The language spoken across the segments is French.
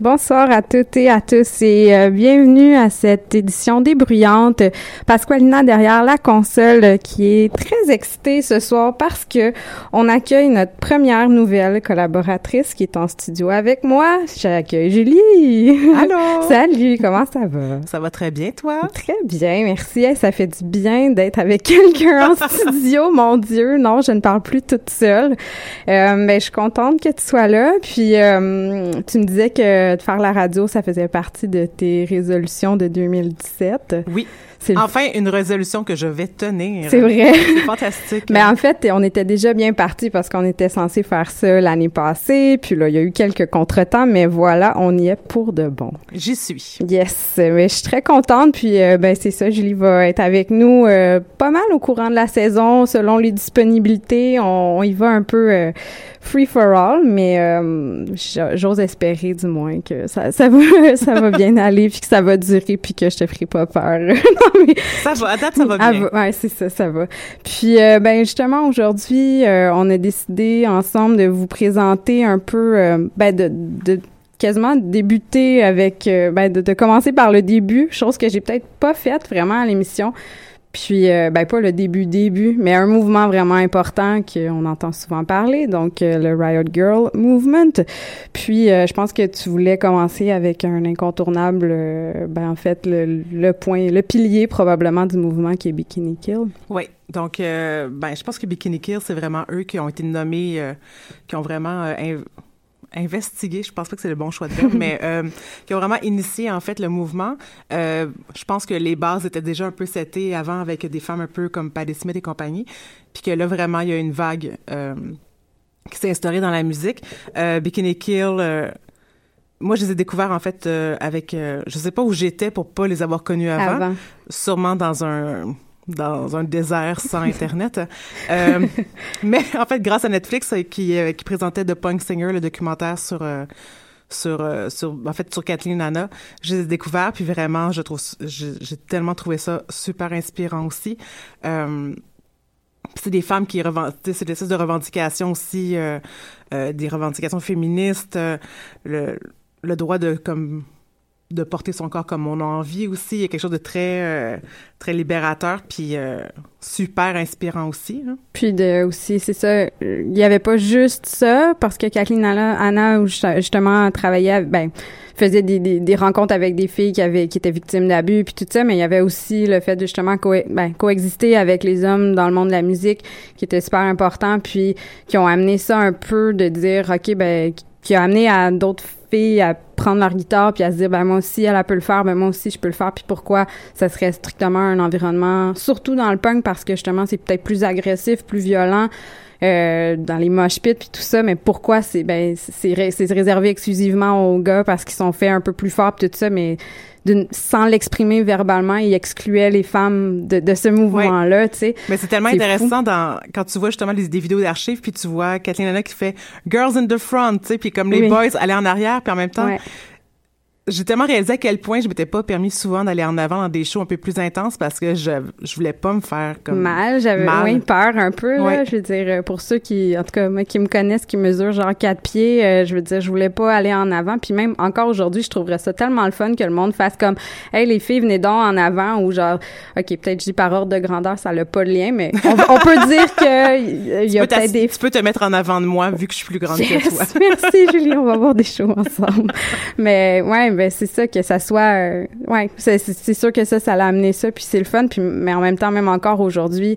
Bonsoir à toutes et à tous et euh, bienvenue à cette édition débruyante. Pasqualina derrière la console euh, qui est très excitée ce soir parce que on accueille notre première nouvelle collaboratrice qui est en studio avec moi. J'accueille Julie. Allô? Salut, comment ça va? Ça va très bien, toi? Très bien, merci. Hey, ça fait du bien d'être avec quelqu'un en studio. Mon Dieu, non, je ne parle plus toute seule. Euh, mais je suis contente que tu sois là. Puis euh, tu me disais que de faire la radio, ça faisait partie de tes résolutions de 2017. Oui. Enfin, une résolution que je vais tenir. C'est vrai. C'est fantastique. Mais en fait, on était déjà bien parti parce qu'on était censé faire ça l'année passée. Puis là, il y a eu quelques contretemps, mais voilà, on y est pour de bon. J'y suis. Yes, mais je suis très contente. Puis euh, ben c'est ça, Julie va être avec nous euh, pas mal au courant de la saison, selon les disponibilités. On, on y va un peu euh, free for all, mais euh, j'ose espérer du moins que ça, ça va ça va bien aller, puis que ça va durer, puis que je te ferai pas peur. mais Ça va, à date, ça va ah, bien. ouais, c'est ça, ça va. Puis, euh, ben justement, aujourd'hui, euh, on a décidé ensemble de vous présenter un peu, euh, ben de, de quasiment débuter avec, ben de, de commencer par le début, chose que j'ai peut-être pas faite vraiment à l'émission. Puis, euh, ben pas le début début, mais un mouvement vraiment important qu'on entend souvent parler, donc euh, le Riot Girl Movement. Puis, euh, je pense que tu voulais commencer avec un incontournable, ben en fait le, point, le pilier probablement du mouvement qui est Bikini Kill. Oui. Donc, ben, je pense que Bikini Kill, c'est vraiment eux qui ont été nommés, qui ont vraiment investigué, je pense pas que c'est le bon choix de terme, mais euh, qui ont vraiment initié en fait le mouvement. Euh, je pense que les bases étaient déjà un peu setées avant avec des femmes un peu comme Patti Smith et compagnie, puis que là vraiment il y a une vague euh, qui s'est instaurée dans la musique. Bikini Kill. moi, je les ai découverts en fait avec, je sais pas où j'étais pour pas les avoir connus avant, Avant. sûrement dans un dans un désert sans internet. Euh, mais en fait, grâce à Netflix euh, qui euh, qui présentait The Punk Singer, le documentaire sur euh, sur sur en fait sur Kathleen Anna, je les ai découverts puis vraiment, je trouve j'ai j'ai tellement trouvé ça super inspirant aussi. Euh, c'est des femmes qui revendiquent, c'est des espèces de revendications aussi, euh, euh, des revendications féministes, euh, le, le droit de comme de porter son corps comme on a envie aussi. Il y a quelque chose de très euh, très libérateur puis euh, super inspirant aussi. Hein. Puis de aussi c'est ça, il y avait pas juste ça parce que Kathleen Anna, justement travaillait ben faisait des, des, des, rencontres avec des filles qui avaient qui étaient victimes d'abus puis tout ça mais il y avait aussi le fait de justement ben, coexister avec les hommes dans le monde de la musique qui était super important puis qui ont amené ça un peu de dire OK ben qui a amené à d'autres à prendre leur guitare puis à se dire ben moi aussi elle, peut le faire ben moi aussi je peux le faire puis pourquoi ça serait strictement un environnement surtout dans le punk parce que justement c'est peut-être plus agressif plus violent euh, dans les mosh pits puis tout ça mais pourquoi c'est ben c'est c'est réservé exclusivement aux gars parce qu'ils sont faits un peu plus forts puis tout ça mais sans l'exprimer verbalement, il excluait les femmes de, de ce mouvement-là, tu sais. Mais c'est tellement intéressant dans, quand tu vois justement les, des vidéos d'archives, puis tu vois Kathleen Anna qui fait « Girls in the front », tu sais, puis comme les boys allaient en arrière, puis en même temps j'ai tellement réalisé à quel point je m'étais pas permis souvent d'aller en avant dans des shows un peu plus intenses parce que je je voulais pas me faire comme mal j'avais moins peur un peu là, je veux dire euh, pour ceux qui en tout cas moi qui me connaissent qui mesurent genre quatre pieds euh, je veux dire je voulais pas aller en avant. Puis même encore aujourd'hui je trouverais ça tellement le fun que le monde fasse comme hey les filles venez donc en avant ou genre ok peut-être je dis par ordre de grandeur ça n'a pas de lien mais on, peut dire que il y a peut-être des tu peux te mettre en avant de moi vu que je suis plus grande que toi. merci Julie on va voir des shows ensemble. Mais ouais ben c'est ça que ça soit euh, ouais c'est sûr que ça ça l'a amené ça puis c'est le fun puis mais en même temps même encore aujourd'hui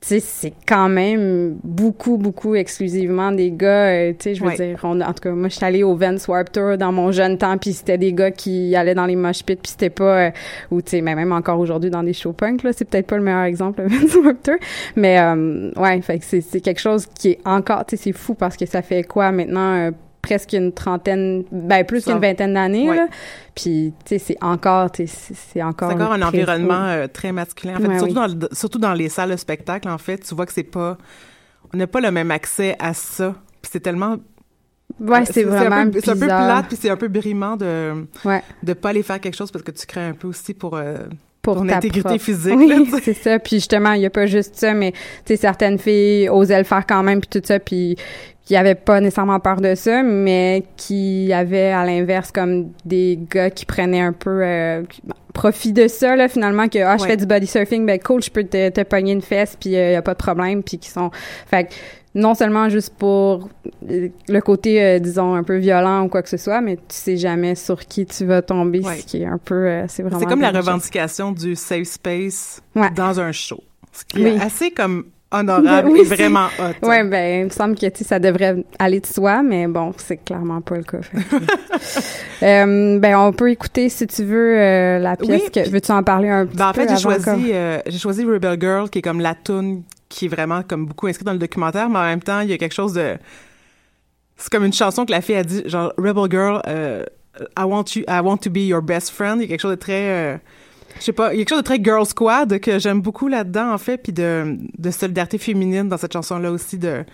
tu sais c'est quand même beaucoup beaucoup exclusivement des gars euh, tu sais je veux dire en tout cas moi je suis allée au Vans Warp Tour dans mon jeune temps puis c'était des gars qui allaient dans les mosh pits puis c'était pas euh, ou tu sais mais même encore aujourd'hui dans des show punk là c'est peut-être pas le meilleur exemple le Vans Warp Tour mais ouais fait que c'est quelque chose qui est encore tu sais c'est fou parce que ça fait quoi maintenant presque une trentaine, ben plus qu'une vingtaine d'années. Puis, tu sais, c'est encore, c'est encore. C'est encore un environnement euh, très masculin. En fait, surtout, dans, surtout dans les salles de spectacle, en fait, tu vois que c'est pas, on n'a pas le même accès à ça. Puis c'est tellement Ouais, c'est vraiment C'est un peu plate, puis c'est un peu brimant de ouais. de pas aller faire quelque chose parce que tu crées un peu aussi pour euh, pour ton intégrité physique. Oui, c'est ça. Puis justement, il y a pas juste ça, mais tu sais, certaines filles osaient le faire quand même, puis tout ça, puis qui avaient pas nécessairement peur de ça, mais qui avaient à l'inverse comme des gars qui prenaient un peu euh, profit de ça là finalement que ah je fais du body surfing ben cool je peux te, te pogner une fesse puis il euh, y a pas de problème puis qui sont fait non seulement juste pour euh, le côté euh, disons un peu violent ou quoi que ce soit mais tu sais jamais sur qui tu vas tomber ce qui est un peu c'est vraiment c'est comme la revendication du safe space dans un show. Ce qui est assez comme honorable et vraiment hot. Oui, ben, il me semble que ça devrait aller de soi, mais bon, c'est clairement pas le cas. euh, ben, on peut écouter, si tu veux, euh, la pièce. que Veux-tu en parler un petit ben, peu? En fait, j'ai choisi, euh, j'ai choisi Rebel Girl, qui est comme la tune qui est vraiment comme beaucoup inscrite dans le documentaire, mais en même temps, il y a quelque chose de. C'est comme une chanson que la fille a dit, genre, Rebel Girl, euh, I want you, I want to be your best friend. Il y a quelque chose de très je sais pas, il y a quelque chose de très girl squad que j'aime beaucoup là-dedans en fait, puis de, de solidarité féminine dans cette chanson-là aussi de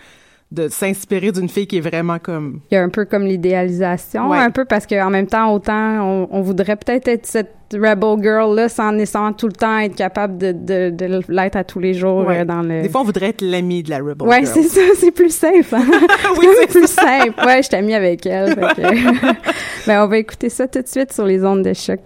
de s'inspirer d'une fille qui est vraiment comme il y a un peu comme l'idéalisation un peu parce qu'en même temps autant on, on voudrait peut-être être cette rebel girl là sans nécessairement tout le temps être capable de, de, de l'être à tous les jours euh, dans le des fois on voudrait être l'ami de la rebel ouais c'est ça c'est plus safe hein? oui, c'est plus simple ouais je t'ai mis avec elle que... ben on va écouter ça tout de suite sur les ondes de choc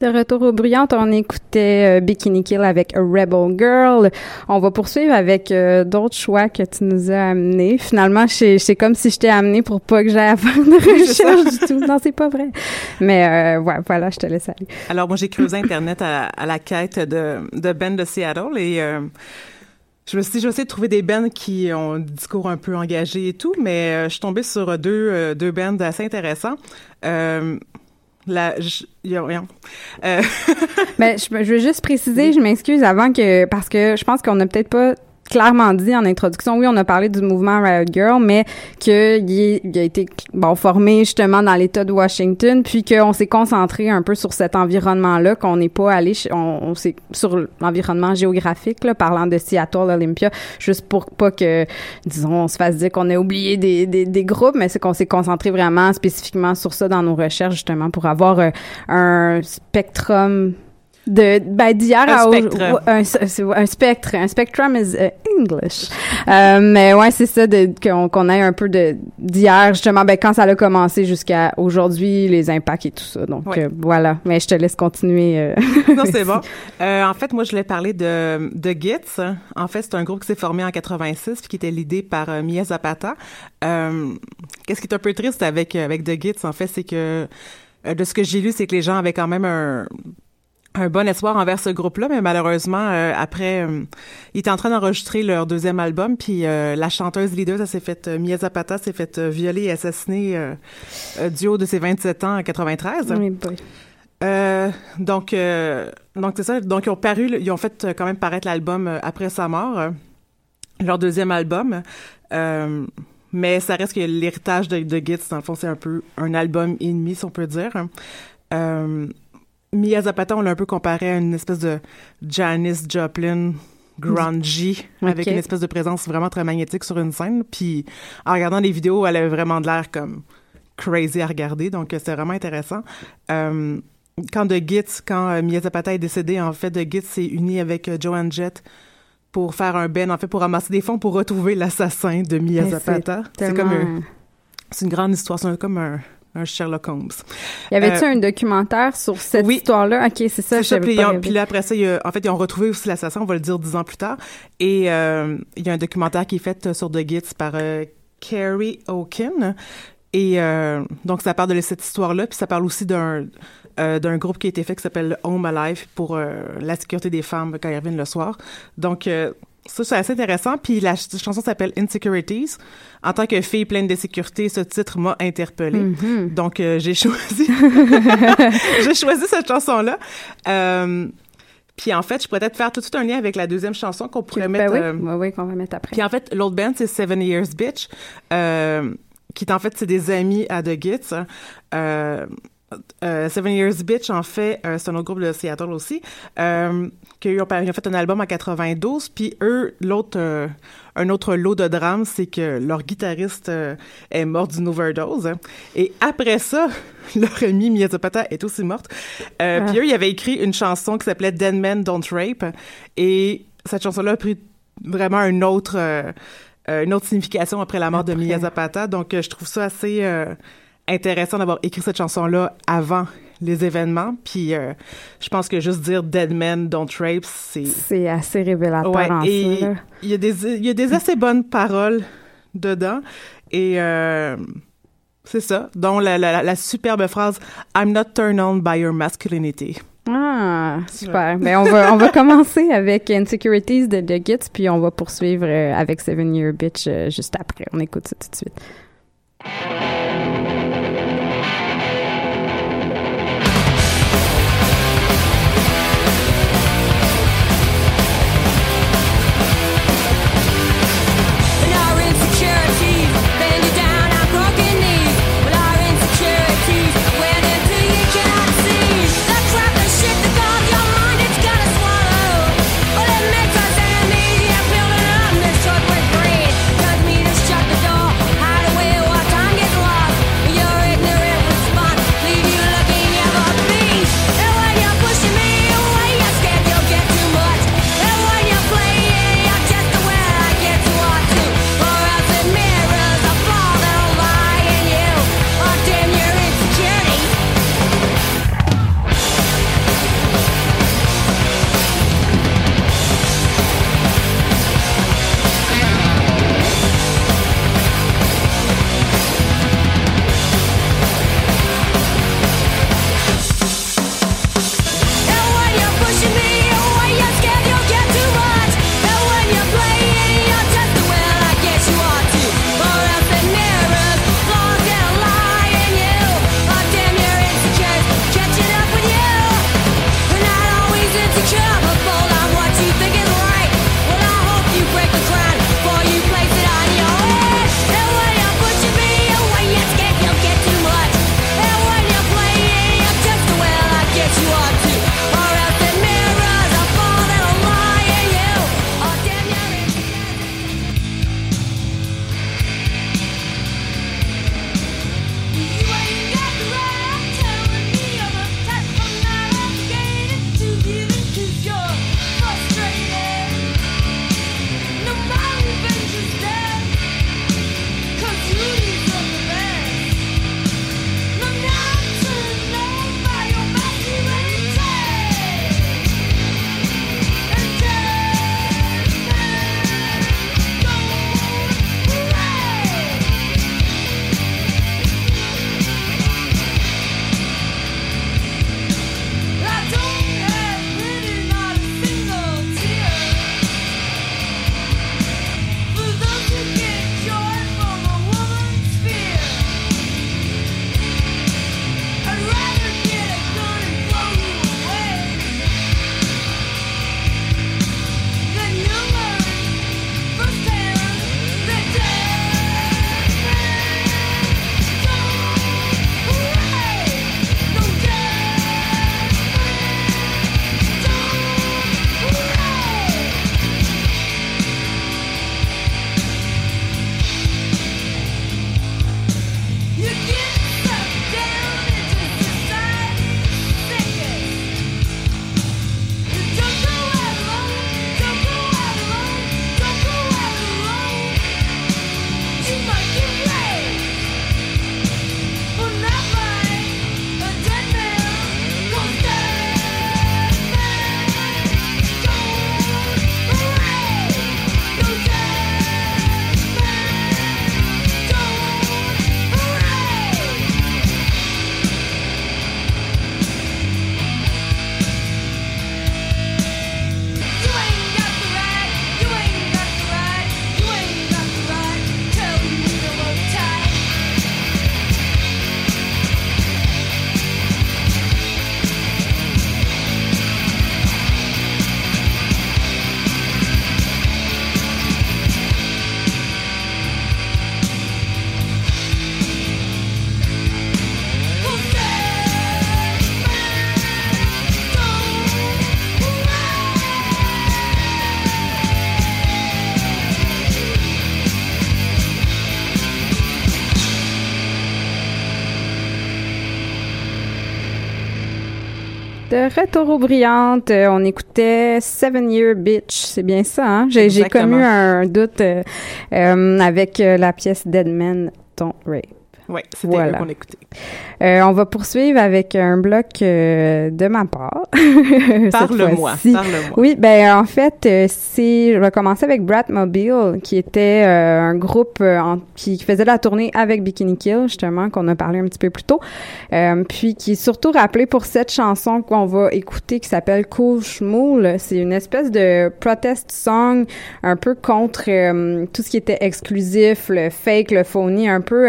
De retour aux bruyantes, on écoutait euh, Bikini Kill avec A Rebel Girl. On va poursuivre avec euh, d'autres choix que tu nous as amenés. Finalement, c'est comme si je t'ai amené pour pas que j'aille faire de recherche du tout. Non, c'est pas vrai. Mais euh, ouais, voilà, je te laisse aller. Alors moi, j'ai creusé Internet à, la quête de, de Ben de Seattle et je me suis dit, je vais essayer de trouver des bands qui ont un discours un peu engagé et tout, mais je suis tombée sur deux, deux bands assez intéressants. La, je, rien. Euh. ben, je, je veux juste préciser, je m'excuse avant que parce que je pense qu'on n'a peut-être pas clairement dit en introduction, oui, on a parlé du mouvement Riot Girl, mais qu'il il a été bon formé justement dans l'État de Washington, puis qu'on s'est concentré un peu sur cet environnement-là, qu'on n'est pas allé, on, on s'est sur l'environnement géographique, là, parlant de Seattle Olympia, juste pour pas que, disons, on se fasse dire qu'on a oublié des, des, des groupes, mais c'est qu'on s'est concentré vraiment spécifiquement sur ça dans nos recherches justement pour avoir euh, un spectrum de ben d'hier à spectre. un, un, spectre. Un spectrum is uh, English. Euh, mais ouais c'est ça de qu'on qu'on ait un peu de d'hier justement. Ben quand ça a commencé jusqu'à aujourd'hui les impacts et tout ça. Donc euh, voilà. Mais je te laisse continuer euh. non c'est bon. En fait moi je voulais parler de de Gitz en fait c'est un groupe qui s'est formé en 86 puis qui était l'idée par Mia Zapata. Qu'est-ce qui est un peu triste avec avec The Gitz en fait c'est que de ce que j'ai lu c'est que les gens avaient quand même un un bon espoir envers ce groupe-là, mais malheureusement, euh, après, euh, ils étaient en train d'enregistrer leur deuxième album, puis euh, la chanteuse leader, ça s'est fait, Mia Zapata s'est fait violer et assassiner du haut de ses 27 ans en 93. Oui, donc, donc c'est ça. Donc, ils ont paru, ils ont fait quand même paraître l'album après sa mort, leur deuxième album. mais ça reste que l'héritage de, de Gitz, dans le fond, c'est un peu un album et demi, si on peut dire. Mia Zapata, on l'a un peu comparé à une espèce de Janis Joplin grungy, avec une espèce de présence vraiment très magnétique sur une scène. Puis en regardant les vidéos, elle avait vraiment de l'air comme crazy à regarder, donc c'est vraiment intéressant. Euh, quand de Gitz, quand euh, Mia Zapata est décédée, en fait, de Gitz s'est uni avec euh, Joan Jett pour faire un ben, en fait, pour ramasser des fonds pour retrouver l'assassin de Mia Zapata. C'est comme c'est une grande histoire, c'est comme un un Sherlock Holmes. Y avait-tu euh, un documentaire sur cette histoire-là? OK, c'est ça, puis, là, après ça, en fait, ils ont retrouvé aussi l'assassin, on va le dire dix ans plus tard. Et euh, il y a un documentaire qui est fait euh, sur The Gits par Carrie Oaken. Et donc, ça parle de cette histoire-là, puis ça parle aussi d'un d'un groupe qui a été fait qui s'appelle Home Alive pour la sécurité des femmes quand ils reviennent le soir. Donc, ça, c'est assez intéressant. Puis la chanson s'appelle Insecurities. En tant que fille pleine de sécurité, ce titre m'a interpellée. Mm-hmm. Donc, euh, j'ai choisi... j'ai choisi cette chanson-là. Euh, puis en fait, je pourrais peut-être faire tout de suite un lien avec la deuxième chanson qu'on pourrait ben mettre... Oui, euh, oui, qu'on va mettre après. Puis en fait, l'autre band, c'est Seven Years Bitch, qui est en fait, c'est des amis à The Gits. Euh, Seven Years Bitch, en fait, euh, c'est un autre groupe de Seattle aussi, euh, qui ont, fait un album en 92, puis eux, l'autre, un autre lot de drame, c'est que leur guitariste est mort d'une overdose. Et après ça, leur amie Mia Zapata est aussi morte. Ah. Puis eux, ils avaient écrit une chanson qui s'appelait Dead Men Don't Rape, et cette chanson-là a pris vraiment une autre, une autre signification après la mort de Mia Zapata. Donc, je trouve ça assez intéressant d'avoir écrit cette chanson-là avant les événements. Puis euh, je pense que juste dire Dead Men Don't Rape, c'est... C'est assez révélateur ouais, en et Il y, a des, il y a des assez bonnes paroles dedans. Et euh, c'est ça, dont la, la, la, superbe phrase « I'm not turned on by your masculinity ». Ah, super. Ouais. Ben, on va, on va commencer avec Insecurities de The Gits, puis on va poursuivre euh, avec Seven Year Bitch juste après. On écoute ça tout de suite. De retour aux brillantes, euh, on écoutait Seven Year Bitch, c'est bien ça, hein? J'ai, j'ai commu un doute euh, euh, avec la pièce Dead Men Don't Rape. Oui, c'était Voilà. qu'on écoutait. Euh, on va poursuivre avec un bloc euh, de ma part. Parle-moi, parle-moi. Oui, ben en fait, euh, c'est je vais commencer avec Bratmobile, qui était euh, un groupe euh, en- qui faisait la tournée avec Bikini Kill, justement, qu'on a parlé un petit peu plus tôt, Euh, puis qui est surtout rappelé pour cette chanson qu'on va écouter qui s'appelle Cool Schmool. C'est une espèce de protest song un peu contre euh, tout ce qui était exclusif, le fake, le phony, un peu...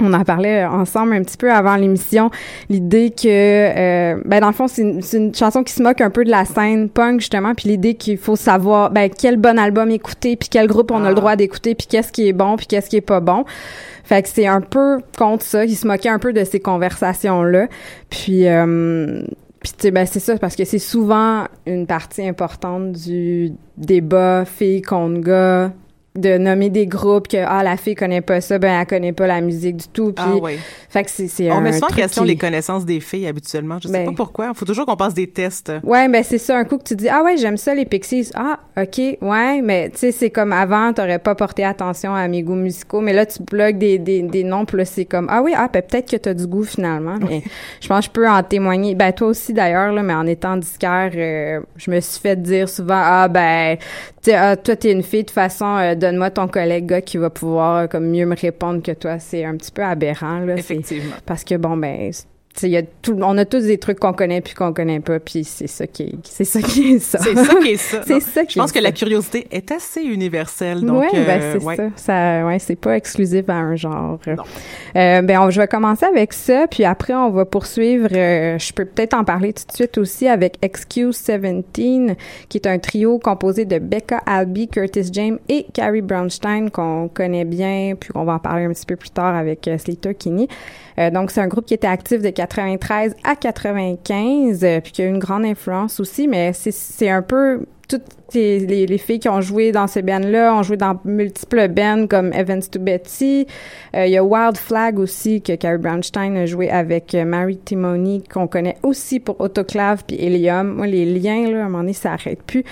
euh, on en parlait ensemble un petit peu avant l'émission, l'idée que, euh, ben dans le fond, c'est une, chanson qui se moque un peu de la scène punk justement, puis l'idée qu'il faut savoir, ben quel bon album écouter, puis quel groupe on a le droit d'écouter, puis qu'est-ce qui est bon, puis qu'est-ce qui est pas bon. Fait que c'est un peu contre ça, il se moquait un peu de ces conversations là, puis. Euh, puis tu sais, ben c'est ça parce que c'est souvent une partie importante du débat fille contre gars de nommer des groupes que ah la fille connaît pas ça ben elle connaît pas la musique du tout puis Ah oui. fait que c'est c'est On un met souvent en question qui- les connaissances des filles habituellement. Je sais Ben. pas pourquoi. Il faut toujours qu'on passe des tests. Ouais, ben c'est ça. Un coup que tu dis ah ouais j'aime ça les Pixies. Ah ok ouais, mais tu sais c'est comme avant t'aurais pas porté attention à mes goûts musicaux, mais là tu bloques des des des noms puis là c'est comme ah oui ah ben, peut-être que t'as du goût finalement. Mais je pense que je peux en témoigner. Ben toi aussi d'ailleurs là, mais en étant disquaire, euh, je me suis fait dire souvent ah ben sais ah, toi t'es une fille de toute façon euh, donne-moi ton collègue gars qui va pouvoir euh, comme mieux me répondre que toi. C'est un petit peu aberrant là. Effectivement. parce que bon ben y a tout, on a tous des trucs qu'on connaît puis qu'on connaît pas puis c'est ça qui est c'est ça qui est ça. C'est ça qui est ça. C'est ça qui Je pense est que la curiosité est assez universelle. Donc, ouais, ben euh, c'est ouais. ça. ça. Ouais, c'est pas exclusif à un genre. Non. Euh, ben, on- je vais commencer avec ça, puis après on va poursuivre. euh, je peux peut-être en parler tout de suite aussi avec Excuse 17, qui est un trio composé de Becca Alby, Curtis James et Carrie Brownstein qu'on connaît bien, puis qu'on va en parler un petit peu plus tard avec euh, Slater Kinney. Euh, donc c'est un groupe qui était actif de 93 à 95, euh, puis qui a eu une grande influence aussi, mais c'est c'est un peu toutes les, les, les filles qui ont joué dans ces bands-là ont joué dans multiples bands comme Evans to Betty. Euh, Il y a Wild Flag aussi que Carrie Brownstein a joué avec euh, Mary Timony qu'on connaît aussi pour Autoclave puis Helium. Moi les liens là à un moment donné ça arrête plus.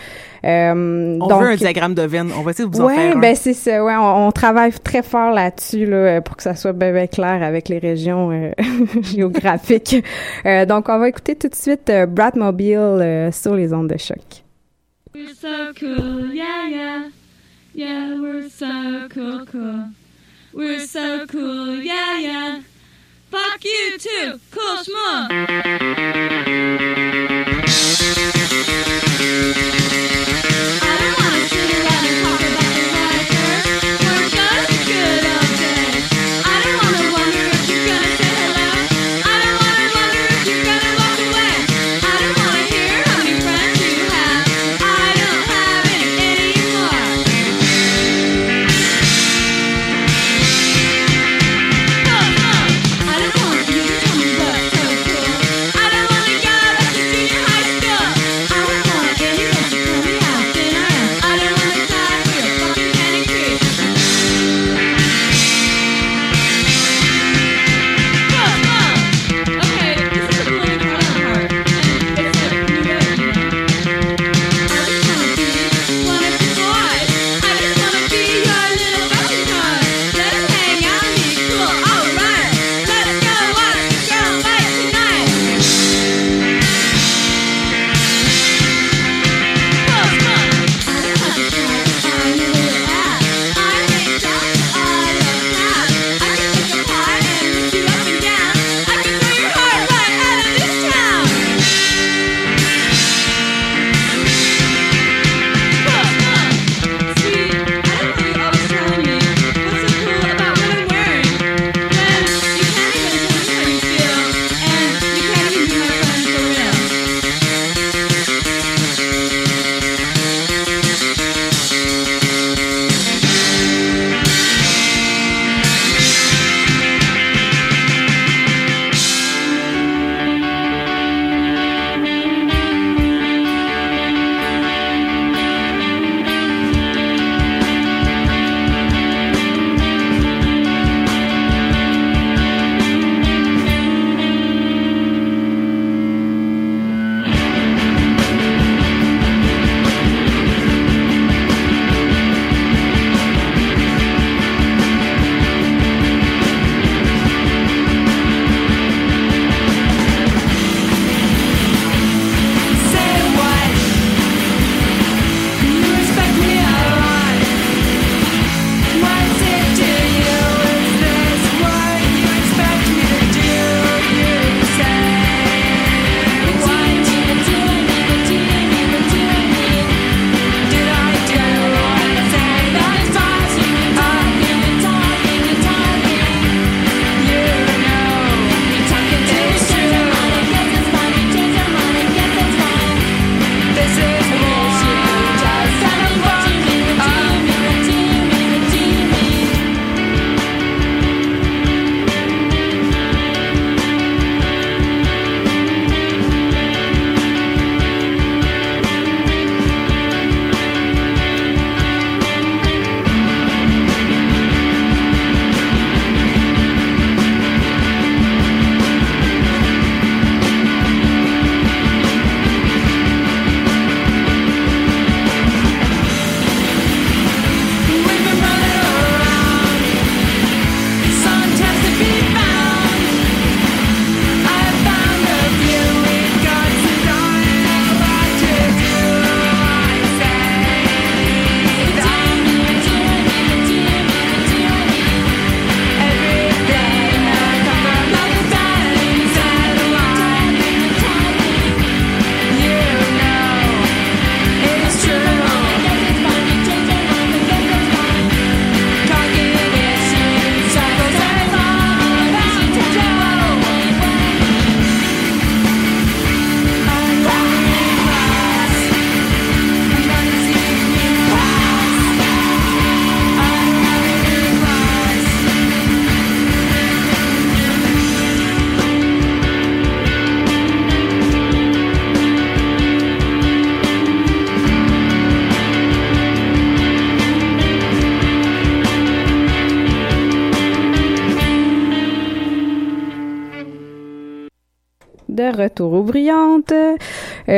Euh, On donc, veut un diagramme de veine. On va essayer de vous en Ouais, faire un. ben c'est ça. Ouais, on, on travaille très fort là-dessus là pour que ça soit bien, bien clair avec les régions euh, géographiques. Euh, donc on va écouter tout de suite euh, Bratmobile euh, sur les ondes de choc. We're so cool, yeah, yeah. Yeah, we're so cool, cool. We're so cool, yeah, yeah. Fuck you too, cool schmuck.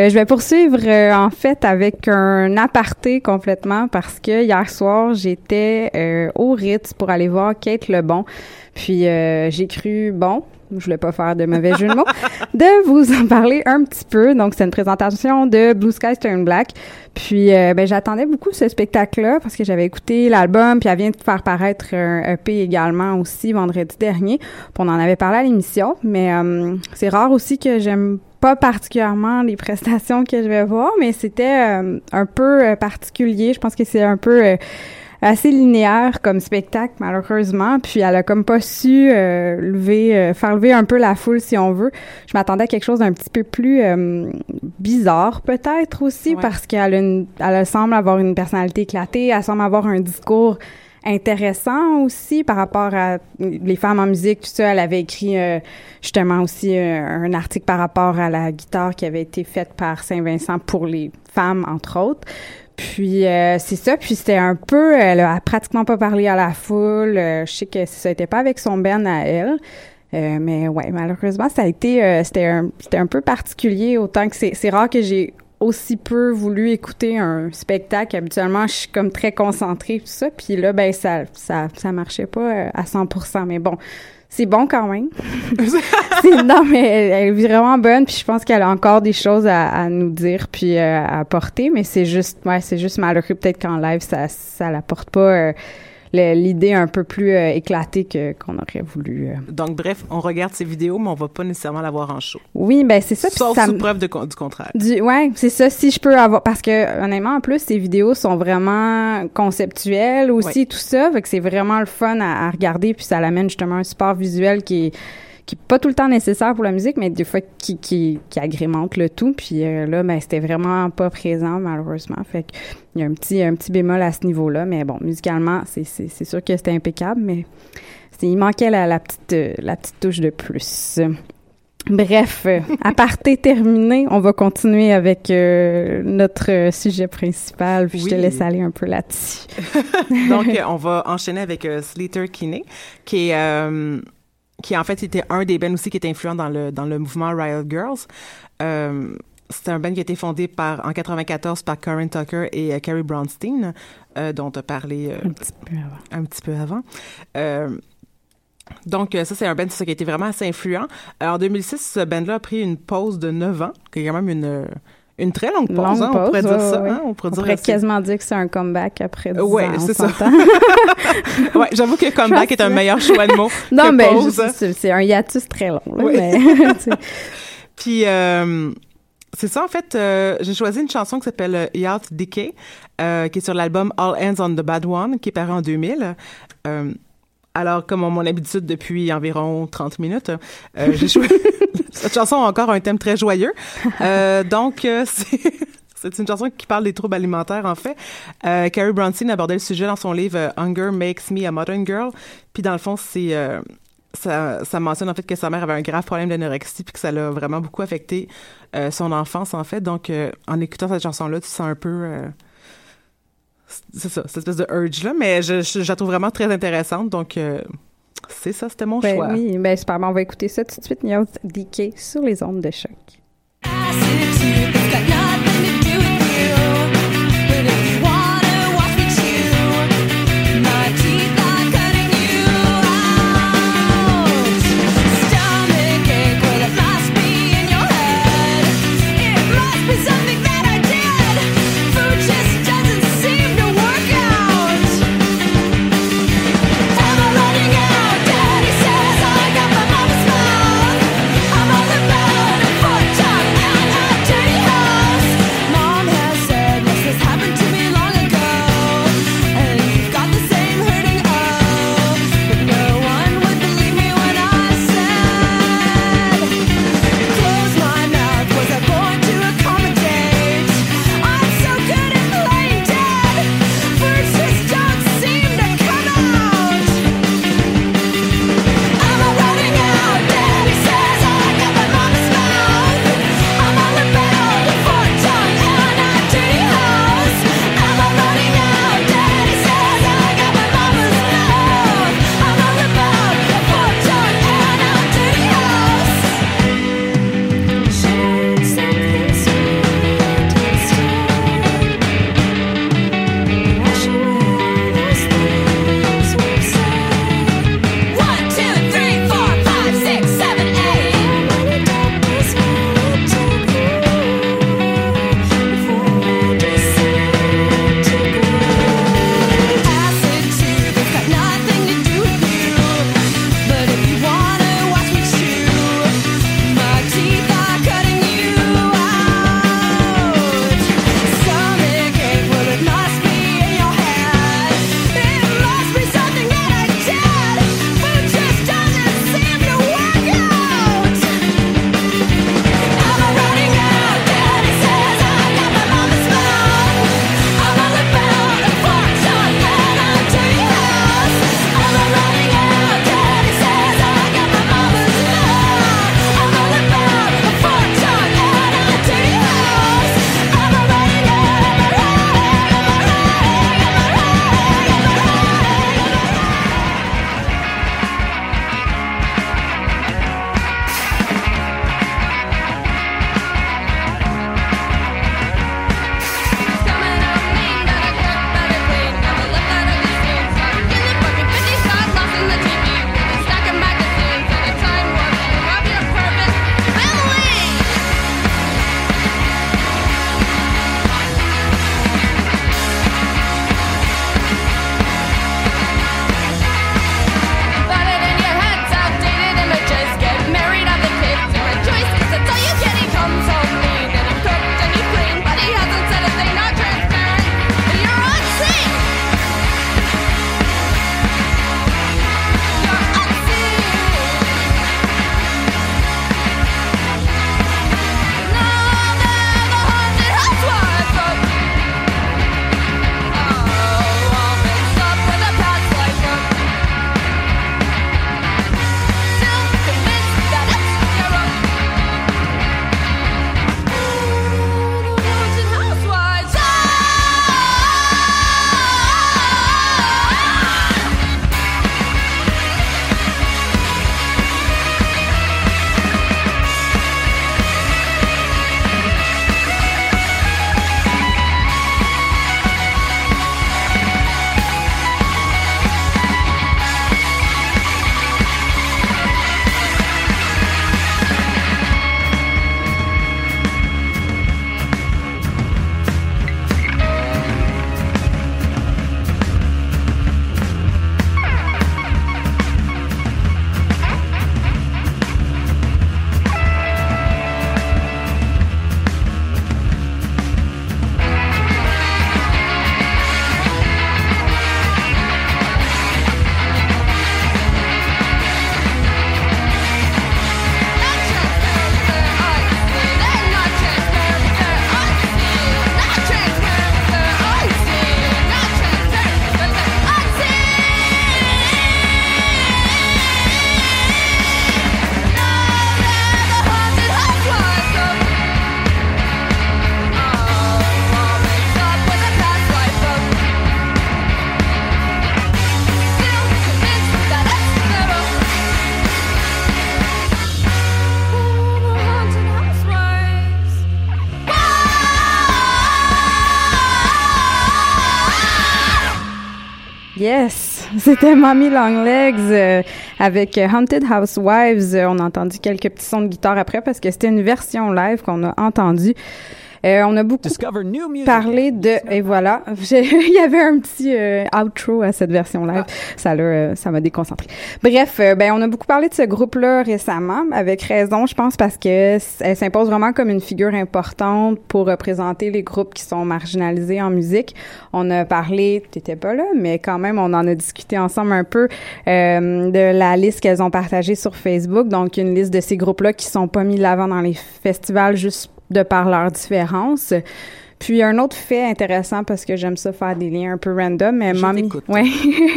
Je vais poursuivre euh, en fait avec un aparté complètement parce que hier soir j'étais euh, au Ritz pour aller voir Kate Lebon. Puis euh, j'ai cru bon, je voulais pas faire de mauvais jeu de mots, de vous en parler un petit peu. Donc c'est une présentation de Blue Sky Turn Black. Puis euh, ben j'attendais beaucoup ce spectacle-là parce que j'avais écouté l'album, puis elle vient de faire paraître un EP également aussi vendredi dernier. Puis on en avait parlé à l'émission, mais euh, c'est rare aussi que j'aime pas particulièrement les prestations que je vais voir, mais c'était euh, un peu euh, particulier. Je pense que c'est un peu euh, assez linéaire comme spectacle malheureusement puis elle a comme pas su euh, lever euh, faire lever un peu la foule si on veut je m'attendais à quelque chose d'un petit peu plus euh, bizarre peut-être aussi Ouais. parce qu'elle a une, elle semble avoir une personnalité éclatée elle semble avoir un discours intéressant aussi par rapport à les femmes en musique tout ça elle avait écrit euh, justement aussi euh, un article par rapport à la guitare qui avait été faite par Saint-Vincent pour les femmes entre autres puis euh, c'est ça, puis c'était un peu, elle a pratiquement pas parlé à la foule. Je sais que ça n'était pas avec son ben à elle. Mais ouais, malheureusement, ça a été, c'était un, peu particulier. Autant que c'est rare que j'ai aussi peu voulu écouter un spectacle. Habituellement, je suis comme très concentrée tout ça. Puis là, ben ça, ça, ça marchait pas euh, à 100%. Mais bon, c'est bon quand même. Non, mais elle, elle est vraiment bonne. Puis je pense qu'elle a encore des choses à, à nous dire puis euh, à apporter. Mais c'est juste, ouais, c'est juste malheureux peut-être qu'en live ça, ça l'apporte pas euh, l'idée un peu plus euh, éclatée que qu'on aurait voulu. euh. Donc, bref, on regarde ces vidéos, mais on va pas nécessairement la voir en show. Oui, ben c'est ça. Sauf ça sous preuve de du contraire. Du, ouais, c'est ça. Si je peux avoir, parce que honnêtement, en plus, ces vidéos sont vraiment conceptuelles aussi, Ouais. tout ça. Fait que c'est vraiment le fun à, à regarder, puis ça l'amène justement un support visuel qui est qui est pas tout le temps nécessaire pour la musique, mais des fois qui qui, qui agrémente le tout. Puis euh, là, ben c'était vraiment pas présent malheureusement. Fait que il y a un petit un petit bémol à ce niveau-là, mais bon, musicalement, c'est sûr que c'était impeccable, mais il manquait la, la petite euh, la petite touche de plus. Bref, euh, aparté terminé, on va continuer avec euh, notre sujet principal. Puis je te laisse aller un peu là-dessus. Donc, on va enchaîner avec euh, Slater Kinney, qui est, euh, qui en fait était un des bands aussi qui était influent dans le, dans le mouvement Riot Girls. Euh, c'est un band qui a été fondé par, en 94 par Corinne Tucker et euh, Carrie Brownstein, euh, dont tu as parlé Un petit peu avant. un petit peu avant. Donc, ça, c'est un band ça, qui a été vraiment assez influent. En 2006, ce band-là a pris une pause de 9 ans, qui est quand même une, une très longue pause, Longue hein, on pourrait dire ça. ouais. hein, on pourrait On dire pourrait assez- quasiment dire que c'est un comeback après 10 Ouais, ans, on c'est ça. ouais, j'avoue que comeback est un meilleur choix de mots. non, mais c'est un hiatus très long. Là, Oui. mais. Puis euh, c'est ça en fait. euh, j'ai choisi une chanson qui s'appelle Yacht Decay, euh, qui est sur l'album All Hands on the Bad One, qui est paru en 2000. Euh, alors, comme mon habitude depuis environ 30 minutes, j'ai choisi... Cette chanson a encore un thème très joyeux. Euh, donc, euh, c'est... Une chanson qui parle des troubles alimentaires, en fait. Euh, Carrie Brownstein abordait le sujet dans son livre euh, Hunger Makes Me a Modern Girl. Puis, dans le fond, ça, mentionne en fait que sa mère avait un grave problème d'anorexie puis que ça l'a vraiment beaucoup affecté son enfance en fait. Donc en écoutant cette chanson là, tu sens un peu c'est ça, cette espèce de urge là, mais je, je, la trouve vraiment très intéressante. Donc c'est ça, c'était mon Ben choix. oui, ben super. Ben, on va écouter ça tout de suite. Yacht DK sur les ondes de choc. C'était Mommy Longlegs euh, avec Haunted Housewives. Euh, on a entendu quelques petits sons de guitare après parce que c'était une version live qu'on a entendue. Euh, on a beaucoup parlé de et voilà, il y avait un petit euh, outro à cette version live. Ça l'a, euh, ça m'a déconcentré. Bref, euh, ben on a beaucoup parlé de ce groupe-là récemment, avec raison, je pense, parce que elle s'impose vraiment comme une figure importante pour représenter les groupes qui sont marginalisés en musique. On a parlé, t'étais pas là, mais quand même, on en a discuté ensemble un peu euh, de la liste qu'elles ont partagée sur Facebook. Donc, une liste de ces groupes-là qui sont pas mis de l'avant dans les festivals juste de par leurs différences. Puis un autre fait intéressant parce que j'aime ça faire des liens un peu random, mais Je Mommy, ouais,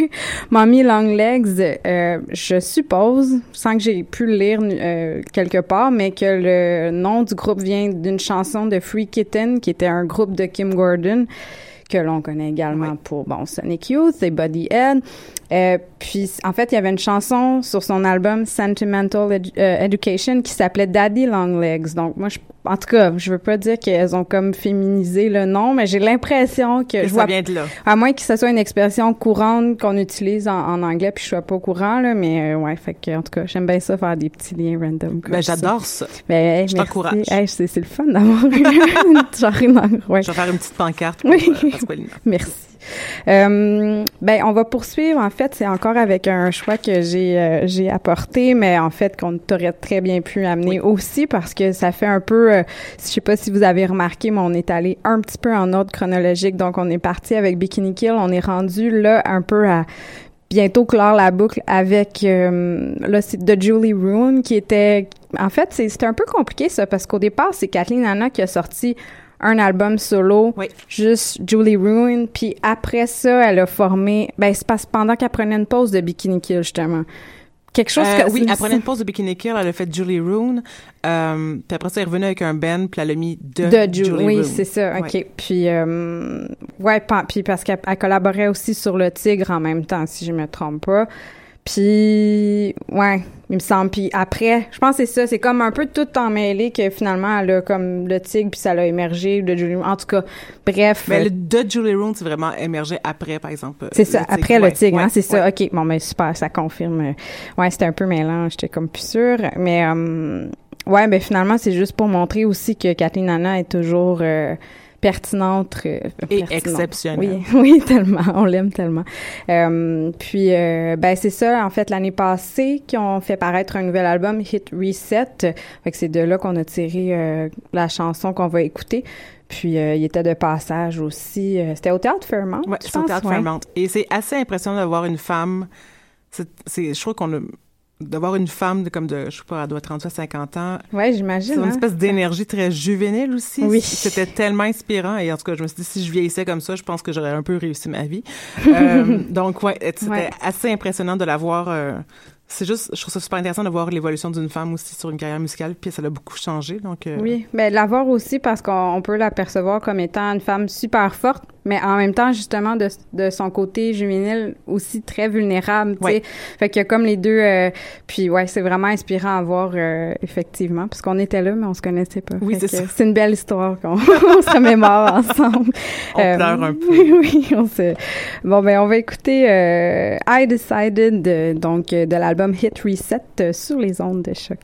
Mommy Longlegs, euh, je suppose, sans que j'ai pu le lire euh, quelque part, mais que le nom du groupe vient d'une chanson de Free Kitten, qui était un groupe de Kim Gordon que l'on connaît également pour bon Sonic Youth et Buddy Head. Euh, puis en fait, il y avait une chanson sur son album Sentimental Edu- euh, Education qui s'appelait Daddy Longlegs. Donc moi, je, en tout cas, je veux pas dire qu'elles ont comme féminisé le nom, mais j'ai l'impression que, Que je vois vient de là. à moins que ce soit une expression courante qu'on utilise en, en anglais, puis je sois pas au courant là, mais euh, ouais, fait que en tout cas, j'aime bien ça faire des petits liens random. Comme Ben, j'adore ça. Ben, hey, Je t'encourage. Hey, c'est c'est le fun d'avoir une genre une ouais. Je vais faire une petite pancarte pour Oui. Pasqualina. Merci. Euh, ben, on va poursuivre. En fait, c'est encore avec un choix que j'ai euh, j'ai apporté, mais en fait qu'on t'aurait très bien pu amener aussi parce que ça fait un peu. euh, je sais pas si vous avez remarqué, mais on est allé un petit peu en ordre chronologique. Donc, on est parti avec Bikini Kill. On est rendu là un peu à bientôt clore la boucle avec euh, là c'est de Julie Rune qui était en fait c'est c'était un peu compliqué ça parce qu'au départ c'est Kathleen Anna qui a sorti un album solo Oui. juste Julie Rune puis après ça elle a formé ben c'est parce pendant qu'elle prenait une pause de Bikini Kill justement quelque chose Euh, que oui, après une pause de Bikini Kill, elle a fait Julie Rune. Euh, puis après ça, elle est revenue avec un band, puis elle a mis de, de Julie, oui, c'est ça. OK. Ouais. Puis, euh, ouais, puis parce qu'elle elle collaborait aussi sur Le Tigre en même temps, si je me trompe pas. Puis, ouais, il me semble. Puis après, je pense que c'est ça. C'est comme un peu tout emmêlé que finalement, elle a comme Le Tigre, puis ça l'a émergé de Julie. En tout cas, bref. Mais euh, le de Julie Rune, c'est vraiment émergé après, par exemple. c'est ça, après le ouais, tigre, hein, ouais, c'est ça. OK, bon, ben super, ça confirme. euh, Ouais, c'était un peu mélange, j'étais comme plus sûre. Mais, euh, ouais, ben finalement, c'est juste pour montrer aussi que Kathleen Anna est toujours euh, pertinente. euh, Et pertinente. exceptionnelle. Oui, oui, tellement. On l'aime tellement. Euh, puis, euh, ben c'est ça, en fait, l'année passée, qui ont fait paraître un nouvel album, Hit Reset. Fait que c'est de là qu'on a tiré euh, la chanson qu'on va écouter. Puis, euh, il était de passage aussi. euh, C'était au Théâtre Fairmont, je c'est au Théâtre ouais. Fairmount. Et c'est assez impressionnant d'avoir une femme. C'est- je trouve qu'on D'avoir une femme de comme de, je sais pas, elle doit être 30 à 50 ans. Ouais, j'imagine. C'est une hein. espèce d'énergie très juvénile aussi. Oui. C'était tellement inspirant. Et en tout cas, je me suis dit, si je vieillissais comme ça, je pense que j'aurais un peu réussi ma vie. Euh, donc, ouais, c'était Ouais. assez impressionnant de la voir. euh, c'est juste, je trouve ça super intéressant de voir l'évolution d'une femme aussi sur une carrière musicale. Puis ça l'a beaucoup changé. Donc, euh, Oui, ben l'avoir aussi parce qu'on on peut l'apercevoir comme étant une femme super forte, mais en même temps justement de, de son côté juvénile aussi très vulnérable. tu sais. Ouais. Fait qu'il y a comme les deux. euh, puis ouais, c'est vraiment inspirant à voir euh, effectivement, parce qu'on était là mais on se connaissait pas. Oui, c'est ça. C'est une belle histoire qu'on on se remémore ensemble. On pleure un peu. Oui, on se. Bon ben on va écouter euh, I Decided de- donc euh, de l'album Hit Reset euh, sur les ondes de choc.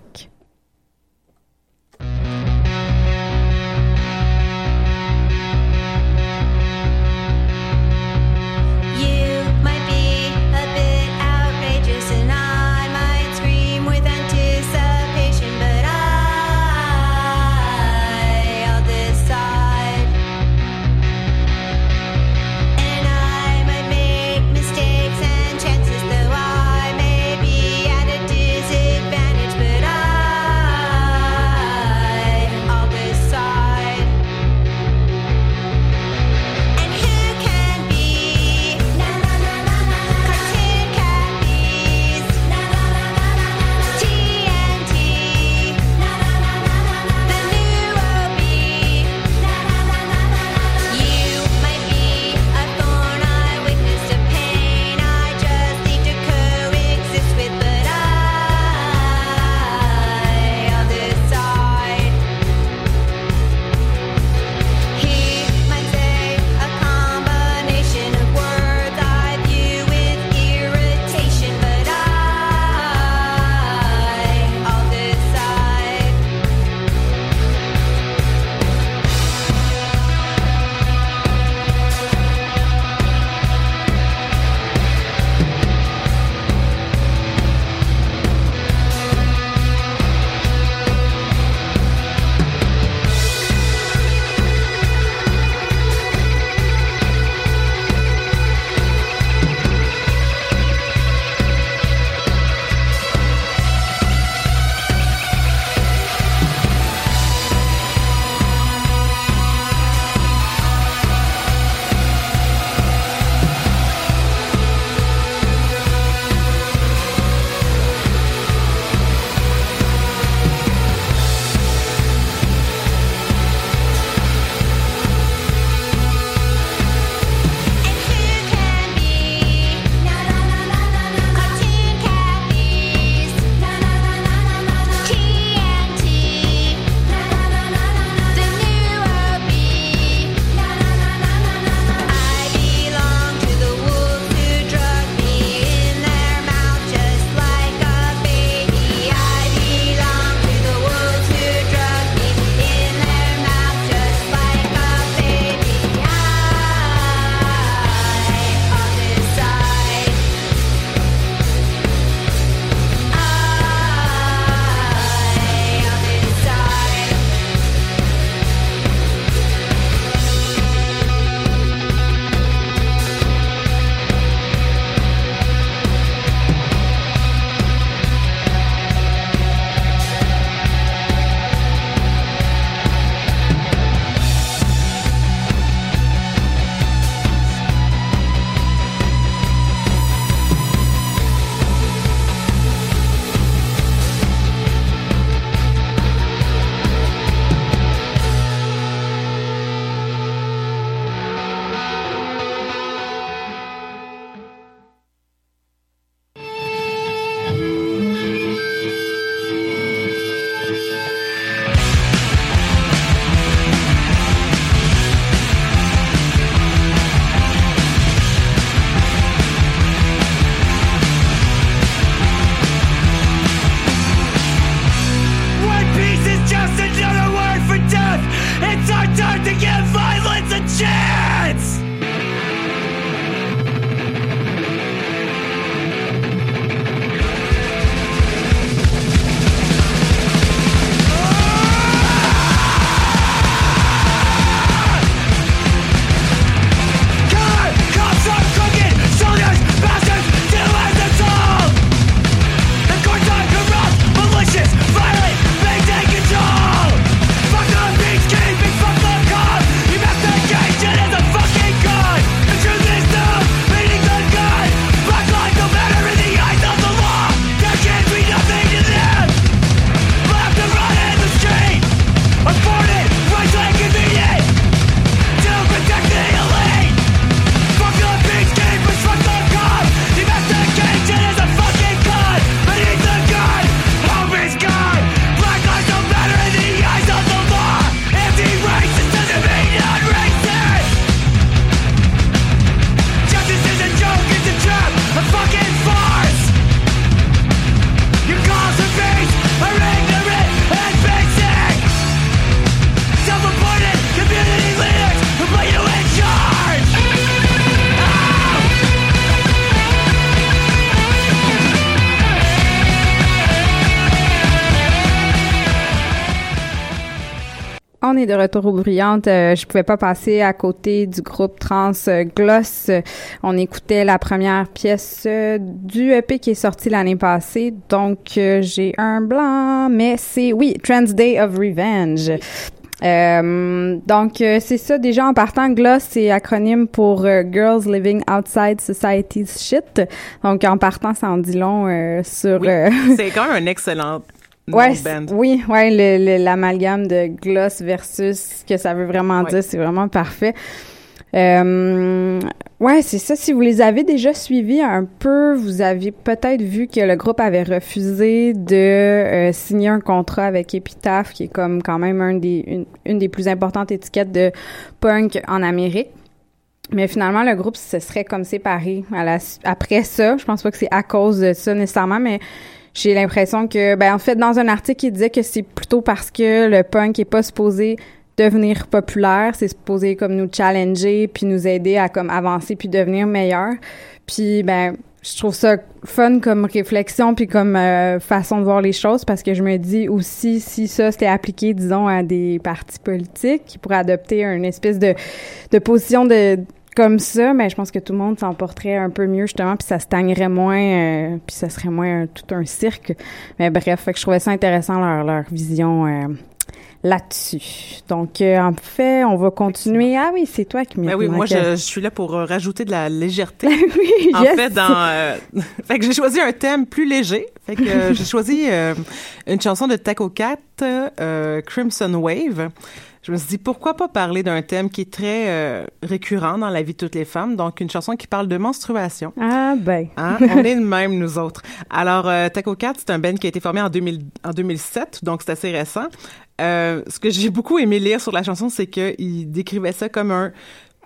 Est de retour aux bruyantes. Euh, je pouvais pas passer à côté du groupe trans euh, Gloss. On écoutait la première pièce euh, du EP qui est sorti l'année passée. Donc, j'ai un blanc, mais c'est, oui, Trans Day of Revenge. Euh, donc, euh, c'est ça. Déjà, en partant, GLOSS, c'est acronyme pour euh, Girls Living Outside Society's Shit. Donc, en partant, ça en dit long sur... Oui, c'est quand même un excellent Ouais, band. oui, ouais, l'amalgame de gloss versus ce que ça veut vraiment Ouais. dire, c'est vraiment parfait. Euh, ouais, c'est ça. Si vous les avez déjà suivis un peu, vous aviez peut-être vu que le groupe avait refusé de euh, signer un contrat avec Epitaph, qui est comme quand même un des, une, une des plus importantes étiquettes de punk en Amérique. Mais finalement, le groupe se serait comme séparé à la, su- après ça. Je pense pas que c'est à cause de ça nécessairement, mais j'ai l'impression que, ben, en fait, dans un article, il disait que c'est plutôt parce que le punk est pas supposé devenir populaire, c'est supposé comme nous challenger puis nous aider à comme avancer puis devenir meilleur. Puis ben je trouve ça fun comme réflexion puis comme euh, façon de voir les choses parce que je me dis aussi si ça c'était appliqué disons à des partis politiques qui pourraient adopter une espèce de de position de comme ça, mais je pense que tout le monde s'en porterait un peu mieux justement, puis ça stagnerait moins, euh, puis ça serait moins tout un cirque. Mais bref, fait que je trouvais ça intéressant leur leur vision euh, là-dessus. Donc euh, en fait, on va continuer. Ah oui, c'est toi qui m'as Ben oui, moi, je, suis là pour rajouter de la légèreté. oui, En yes. fait, dans, fait que j'ai choisi un thème plus léger. Fait que j'ai choisi une chanson de Taco Cat, Crimson Wave. Je me suis dit pourquoi pas parler d'un thème qui est très euh, récurrent dans la vie de toutes les femmes, donc une chanson qui parle de menstruation. Ah ben. Hein? On est de même, nous autres. Alors, euh, Taco Cat, c'est un band qui a été formé en, 2000, en 2007, donc c'est assez récent. Euh, ce que j'ai beaucoup aimé lire sur la chanson, c'est qu'il décrivait ça comme un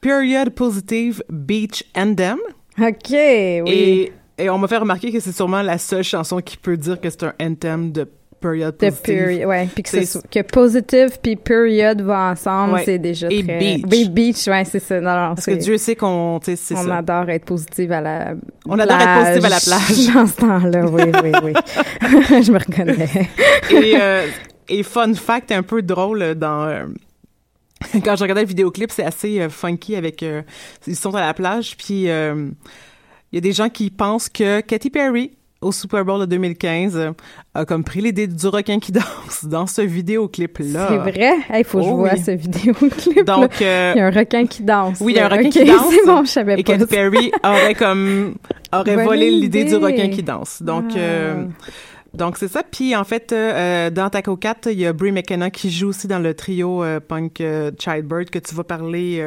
period positive beach anthem. OK, oui. Et, et on m'a fait remarquer que c'est sûrement la seule chanson qui peut dire que c'est un anthem de period positive. period, ouais, puis que, C'est- que positive puis period va ensemble, Ouais. c'est déjà Et très... beach. Oui, beach, ouais, c'est ça. Non, non, Parce que Dieu sait qu'on, tu sais, c'est On ça. adore être positive à la On adore être positive à la plage. Dans ce temps-là, oui, oui, oui. je me reconnais. et, euh, et fun fact un peu drôle euh, dans euh, quand je regardais le vidéoclip, c'est assez euh, funky avec euh, ils sont à la plage puis il y a des gens qui pensent que Katy Perry au Super Bowl de 2015 euh, a comme pris l'idée du requin qui danse dans ce vidéoclip là. C'est vrai? Il faut que je Oh vois oui. ce vidéoclip. Donc euh, il y a un requin qui danse. oui, il y a un requin qui danse. C'est bon, je savais et pas. Katy ça. Perry aurait comme aurait Bonne volé l'idée du requin qui danse. Donc Ah. euh, donc c'est ça. Puis en fait, euh, dans Taco Cat, il y a Brie McKenna qui joue aussi dans le trio punk Childbird que tu vas parler.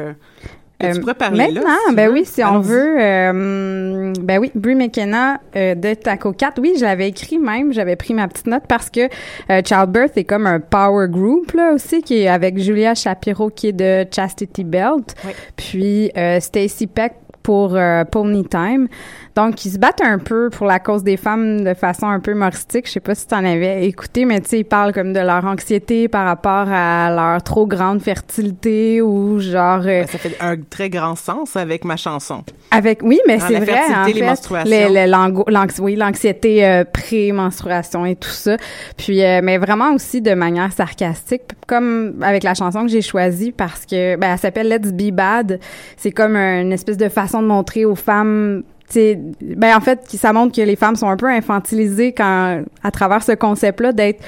Euh, que tu pourrais parler là. Maintenant, si ben oui, si on veut, euh, ben oui, Brie McKenna euh, de Taco Cat, oui, je l'avais écrit même, j'avais pris ma petite note parce que euh, Childbirth est comme un power group là aussi qui est avec Julia Shapiro qui est de Chastity Belt, Oui. puis euh, Stacy Peck pour euh, Pony Time. Donc, ils se battent un peu pour la cause des femmes de façon un peu humoristique. Je sais pas si tu en avais écouté, mais tu sais, ils parlent comme de leur anxiété par rapport à leur trop grande fertilité ou genre... euh, Ben, ça fait un très grand sens avec ma chanson. avec oui, mais c'est vrai en les fait, menstruations. le- le- l'ango- l'anx- oui, l'anxiété euh, pré-menstruation et tout ça. Puis euh, mais vraiment aussi de manière sarcastique comme avec la chanson que j'ai choisie parce que ben elle s'appelle Let's Be Bad. C'est comme une espèce de façon de montrer aux femmes tu sais, ben en fait, ça montre que les femmes sont un peu infantilisées quand à travers ce concept-là d'être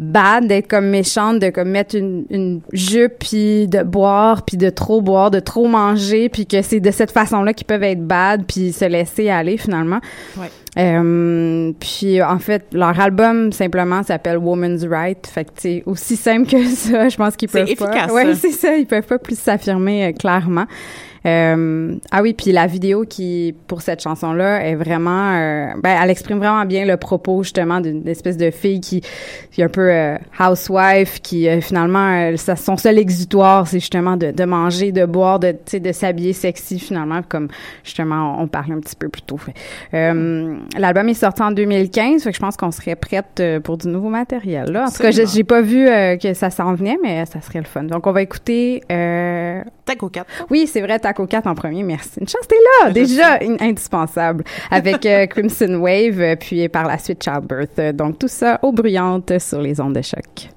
bad, d'être comme méchante, de comme mettre une, une jupe puis de boire puis de trop boire, de trop manger puis que c'est de cette façon-là qu'ils peuvent être bad puis se laisser aller finalement. Ouais. Euh, puis en fait, leur album simplement s'appelle Woman's Right. Fait que c'est aussi simple que ça. Je pense qu'ils peuvent pas. efficace, Ouais, c'est ça. Ils peuvent pas plus s'affirmer euh, clairement. Euh, ah oui, puis la vidéo qui pour cette chanson-là est vraiment, euh, ben elle exprime vraiment bien le propos justement d'une espèce de fille qui, qui est un peu euh, housewife, qui finalement ça- son seul exutoire c'est justement de, de manger, de boire, de de s'habiller sexy finalement comme justement on, on parlait un petit peu plus tôt. L'album est sorti en 2015, fait que je pense qu'on serait prête pour du nouveau matériel là. En tout cas, j'ai pas vu que ça s'en venait, mais ça serait le fun. Donc on va écouter. Euh, Taco Cat. oui, c'est vrai, Taco 4 en premier, merci. Une chance, t'es là, déjà in- indispensable. Avec euh, Crimson Wave, euh, puis par la suite Childbirth. Donc tout ça aux bruyantes sur les ondes de choc.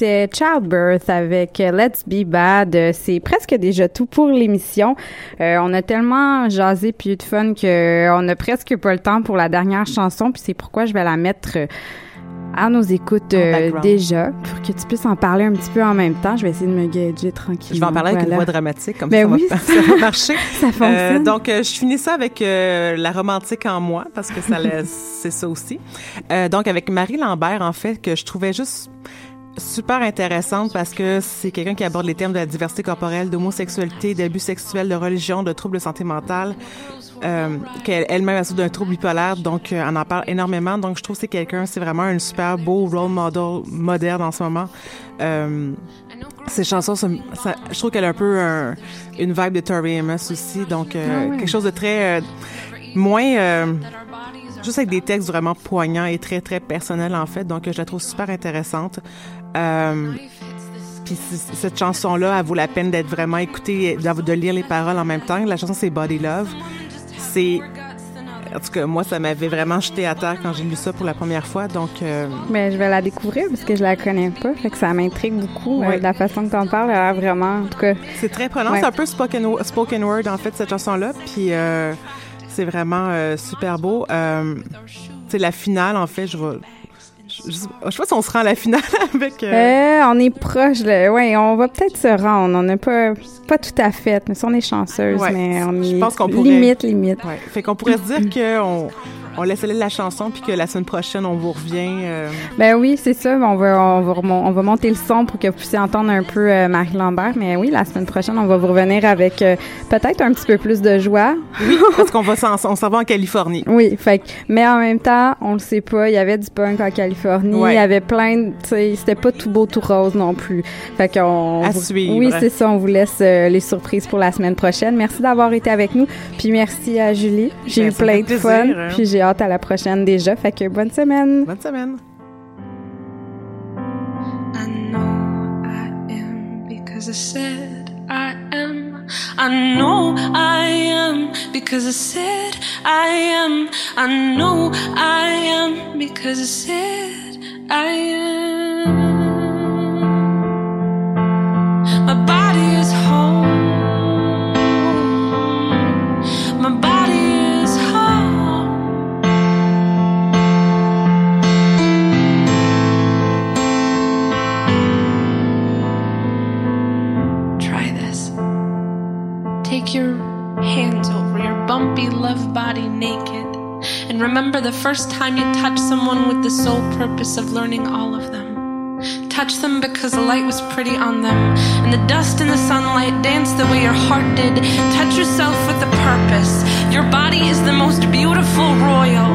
On écoutait Childbirth avec Let's Be Bad. C'est presque déjà tout pour l'émission. Euh, on a tellement jasé puis eu de fun que on a presque pas le temps pour la dernière chanson. Puis c'est pourquoi je vais la mettre à nos écoutes euh, déjà pour que tu puisses en parler un petit peu en même temps. Je vais essayer de me gager tranquillement. Je vais en parler avec une voix dramatique, comme Ben ça, oui, va, ça- va marcher. Ça fonctionne. Euh, donc, euh, je finis ça avec la romantique en moi, parce que ça c'est ça aussi. Donc, avec Marie Lambert, en fait, que je trouvais juste super intéressante parce que c'est quelqu'un qui aborde les thèmes de la diversité corporelle, d'homosexualité, d'abus sexuels, de religion, de troubles de santé mentale, euh, qu'elle elle-même a souffert d'un trouble bipolaire, donc euh, on en parle énormément. Donc je trouve que c'est quelqu'un, c'est vraiment un super beau role model moderne en ce moment. Euh, ses chansons, ça- ça- je trouve qu'elle a un peu un- une vibe de Tori Amos aussi, donc euh, Ah quelque chose de très euh, moins euh, juste avec des textes vraiment poignants et très très personnels en fait. Donc euh, je la trouve super intéressante. Euh, puis cette chanson-là, elle vaut la peine d'être vraiment écoutée, de, de lire les paroles en même temps. La chanson, c'est Body Love. C'est... En tout cas, moi, ça m'avait vraiment jeté à terre quand j'ai lu ça pour la première fois. Donc, euh, Ben, je vais la découvrir parce que je la connais pas. Fait que ça m'intrigue beaucoup. Ouais. euh, de la façon que t'en parles, elle a vraiment, en tout cas. c'est très prenant. Ouais. C'est un peu spoken, spoken word, en fait, cette chanson-là. Puis, euh, c'est vraiment euh, super beau. Euh, c'est la finale, en fait. Je vais... Je, je sais pas si on se rend à la finale avec... euh, Euh, on est proche. Là. Ouais, on va peut-être se rendre. On n'a pas, pas tout à fait. Mais on est chanceuse, Ouais. mais on Je est pense qu'on pourrait- limite, limite. Ouais. Fait qu'on pourrait se dire que on, laisse aller la chanson puis que la semaine prochaine on vous revient. euh, Ben oui, c'est ça. On va, on va, on va monter le son pour que vous puissiez entendre un peu euh, Marie Lambert. Mais oui, la semaine prochaine, on va vous revenir avec euh, peut-être un petit peu plus de joie. parce qu'on va s'en, on s'en va en Californie. Oui, fait mais en même temps, on le sait pas, il y avait du punk en Californie, Ouais. il y avait plein de, c'était pas tout beau tout rose non plus. Fait qu'on À suivre. Oui, c'est ça, on vous laisse euh, les surprises pour la semaine prochaine. Merci d'avoir été avec nous, puis merci à Julie. J'ai Ben, eu plein de plaisir, fun, hein. puis j'ai hâte à la prochaine déjà. Fait que bonne semaine. Bonne semaine. I know I am because I said I am. I know I am because I said I am. I know I am because I said I am. First time you touched someone with the sole purpose of learning all of them. Touch them because the light was pretty on them and the dust and the sunlight danced the way your heart did. Touch yourself with a purpose. Your body is the most beautiful royal.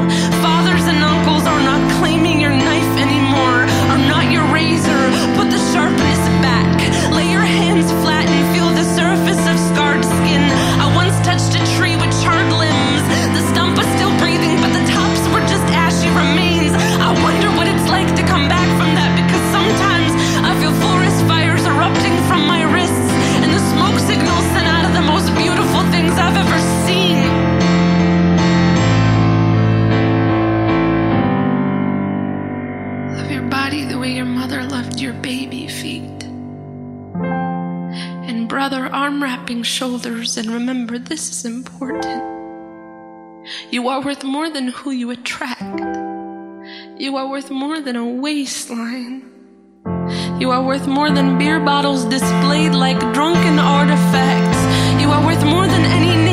shoulders and remember this is important. You are worth more than who you attract. You are worth more than a waistline. You are worth more than beer bottles displayed like drunken artifacts. You are worth more than any name.